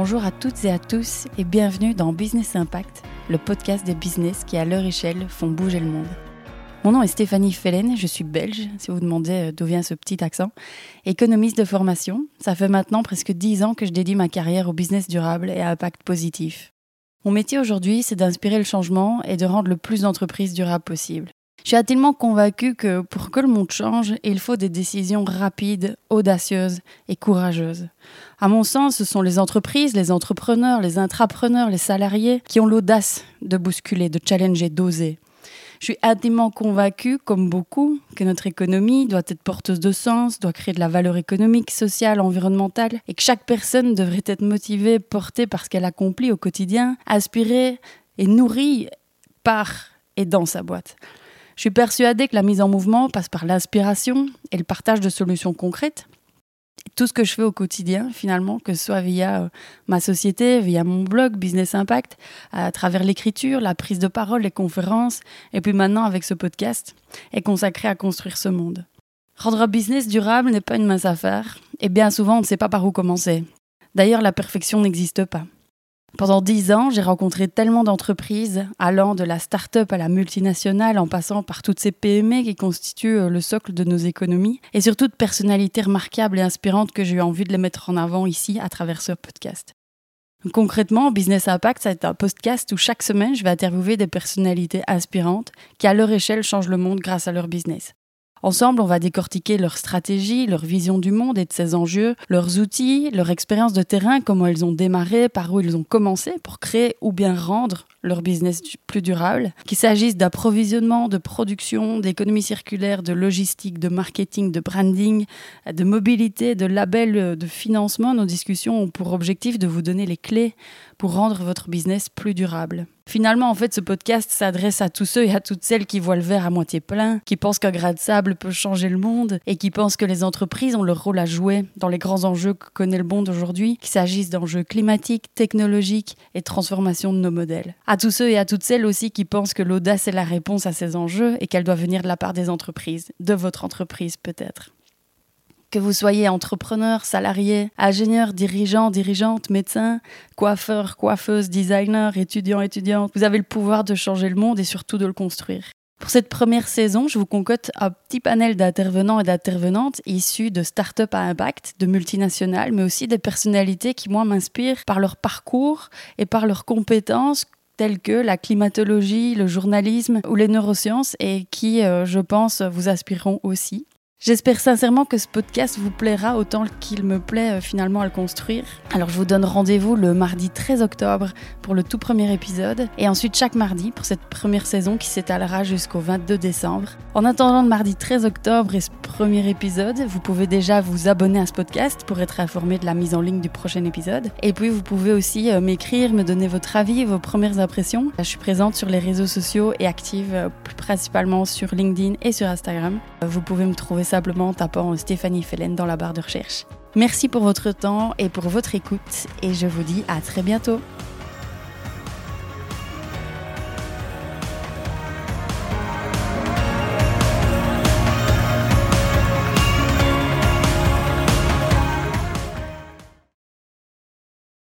Bonjour à toutes et à tous et bienvenue dans Business Impact, le podcast des business qui à leur échelle font bouger le monde. Mon nom est Stéphanie Fellen, je suis belge, si vous demandez euh, d'où vient ce petit accent, économiste de formation. Ça fait maintenant presque dix ans que je dédie ma carrière au business durable et à impact positif. Mon métier aujourd'hui, c'est d'inspirer le changement et de rendre le plus d'entreprises durables possible. Je suis intimement convaincue que pour que le monde change, il faut des décisions rapides, audacieuses et courageuses. À mon sens, ce sont les entreprises, les entrepreneurs, les intrapreneurs, les salariés qui ont l'audace de bousculer, de challenger, d'oser. Je suis intimement convaincue, comme beaucoup, que notre économie doit être porteuse de sens, doit créer de la valeur économique, sociale, environnementale, et que chaque personne devrait être motivée, portée par ce qu'elle accomplit au quotidien, aspirée et nourrie par et dans sa boîte. Je suis persuadée que la mise en mouvement passe par l'inspiration et le partage de solutions concrètes. Tout ce que je fais au quotidien, finalement, que ce soit via euh, ma société, via mon blog Business Impact, à travers l'écriture, la prise de parole, les conférences, et puis maintenant avec ce podcast, est consacré à construire ce monde. Rendre un business durable n'est pas une mince affaire, et bien souvent on ne sait pas par où commencer. D'ailleurs, la perfection n'existe pas. Pendant dix ans, j'ai rencontré tellement d'entreprises, allant de la start-up à la multinationale, en passant par toutes ces PME qui constituent euh, le socle de nos économies, et surtout de personnalités remarquables et inspirantes que j'ai eu envie de les mettre en avant ici à travers ce podcast. Concrètement, Business Impact, c'est un podcast où chaque semaine, je vais interviewer des personnalités inspirantes qui, à leur échelle, changent le monde grâce à leur business. Ensemble, on va décortiquer leur stratégie, leur vision du monde et de ses enjeux, leurs outils, leur expérience de terrain, comment ils ont démarré, par où ils ont commencé pour créer ou bien rendre leur business plus durable, qu'il s'agisse d'approvisionnement, de production, d'économie circulaire, de logistique, de marketing, de branding, de mobilité, de label, de financement. Nos discussions ont pour objectif de vous donner les clés pour rendre votre business plus durable. Finalement, en fait, ce podcast s'adresse à tous ceux et à toutes celles qui voient le verre à moitié plein, qui pensent qu'un grain de sable peut changer le monde et qui pensent que les entreprises ont leur rôle à jouer dans les grands enjeux que connaît le monde aujourd'hui, qu'il s'agisse d'enjeux climatiques, technologiques et transformation de nos modèles. À tous ceux et à toutes celles aussi qui pensent que l'audace est la réponse à ces enjeux et qu'elle doit venir de la part des entreprises, de votre entreprise peut-être. Que vous soyez entrepreneur, salarié, ingénieur, dirigeant, dirigeante, médecin, coiffeur, coiffeuse, designer, étudiant, étudiante, vous avez le pouvoir de changer le monde et surtout de le construire. Pour cette première saison, je vous concocte un petit panel d'intervenants et d'intervenantes issus de start-up à impact, de multinationales, mais aussi des personnalités qui, moi, m'inspirent par leur parcours et par leurs compétences telles que la climatologie, le journalisme ou les neurosciences et qui, euh, je pense, vous inspireront aussi. J'espère sincèrement que ce podcast vous plaira autant qu'il me plaît euh, finalement à le construire. Alors je vous donne rendez-vous le mardi 13 octobre pour le tout premier épisode et ensuite chaque mardi pour cette première saison qui s'étalera jusqu'au 22 décembre. En attendant le mardi 13 octobre et ce premier épisode, vous pouvez déjà vous abonner à ce podcast pour être informé de la mise en ligne du prochain épisode. Et puis vous pouvez aussi euh, m'écrire, me donner votre avis, vos premières impressions. Je suis présente sur les réseaux sociaux et active euh, principalement sur LinkedIn et sur Instagram. Vous pouvez me trouver en tapant Stéphanie Fellen dans la barre de recherche. Merci pour votre temps et pour votre écoute et je vous dis à très bientôt.